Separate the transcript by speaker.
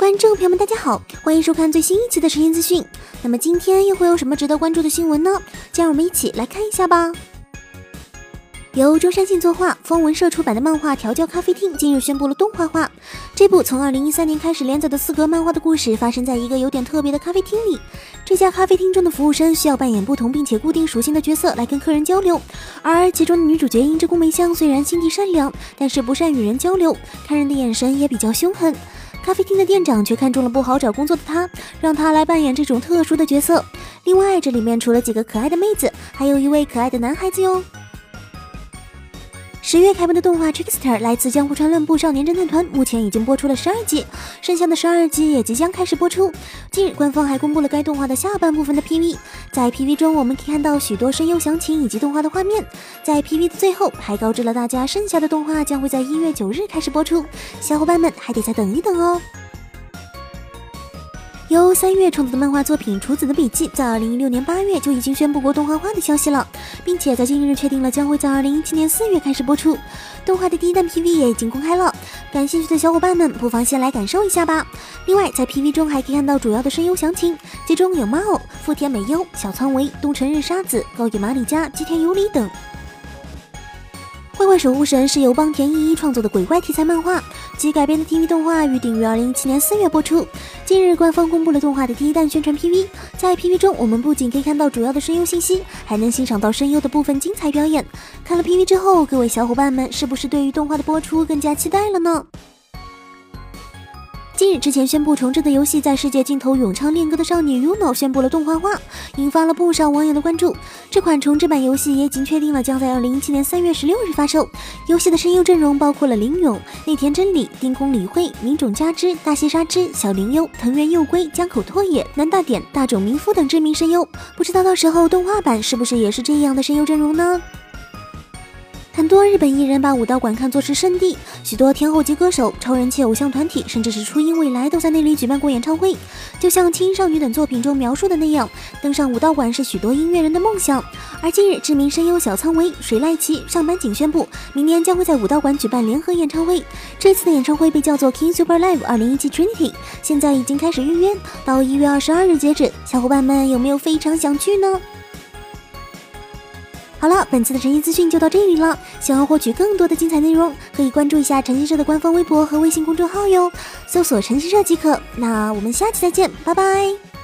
Speaker 1: 观众朋友们，大家好，欢迎收看最新一期的时间资讯。那么今天又会有什么值得关注的新闻呢？就让我们一起来看一下吧。由中山信作画、风文社出版的漫画《调教咖啡厅》近日宣布了动画化。这部从2013年开始连载的四格漫画的故事，发生在一个有点特别的咖啡厅里。这家咖啡厅中的服务生需要扮演不同并且固定属性的角色来跟客人交流，而其中的女主角樱之宫梅香虽然心地善良，但是不善与人交流，看人的眼神也比较凶狠。咖啡厅的店长却看中了不好找工作的他，让他来扮演这种特殊的角色。另外，这里面除了几个可爱的妹子，还有一位可爱的男孩子哟。十月开播的动画《Trickster》来自江户川乱步少年侦探团，目前已经播出了十二集，剩下的十二集也即将开始播出。近日，官方还公布了该动画的下半部分的 PV，在 PV 中我们可以看到许多声优详情以及动画的画面。在 PV 的最后，还告知了大家剩下的动画将会在一月九日开始播出，小伙伴们还得再等一等哦。由三月创作的漫画作品《厨子的笔记》在二零一六年八月就已经宣布过动画化的消息了，并且在近日确定了将会在二零一七年四月开始播出。动画的第一弹 PV 也已经公开了，感兴趣的小伙伴们不妨先来感受一下吧。另外，在 PV 中还可以看到主要的声优详情，其中有猫偶、富田美优、小仓唯、东城日沙子、高野麻里佳、吉田由里等。《怪守护神》是由邦田一一创作的鬼怪题材漫画，其改编的 TV 动画预定于二零一七年四月播出。近日，官方公布了动画的第一弹宣传 PV，在 PV 中，我们不仅可以看到主要的声优信息，还能欣赏到声优的部分精彩表演。看了 PV 之后，各位小伙伴们是不是对于动画的播出更加期待了呢？近日，之前宣布重置的游戏《在世界尽头咏唱恋歌的少女 Uno》宣布了动画化，引发了不少网友的关注。这款重置版游戏也已经确定了将在二零一七年三月十六日发售。游戏的声优阵容包括了林勇、内田真理、丁宫理惠、明冢佳之、大西沙织、小林优、藤原佑圭、江口拓也、南大典、大冢明夫等知名声优。不知道到时候动画版是不是也是这样的声优阵容呢？很多日本艺人把武道馆看作是圣地，许多天后级歌手、超人气偶像团体，甚至是初音未来都在那里举办过演唱会。就像《青少女》等作品中描述的那样，登上武道馆是许多音乐人的梦想。而近日，知名声优小仓唯、水濑奇、上坂井宣布，明年将会在武道馆举办联合演唱会。这次的演唱会被叫做 King Super Live 2017 Trinity，现在已经开始预约，到一月二十二日截止。小伙伴们有没有非常想去呢？好了，本期的晨曦资讯就到这里了。想要获取更多的精彩内容，可以关注一下晨曦社的官方微博和微信公众号哟，搜索“晨曦社”即可。那我们下期再见，拜拜。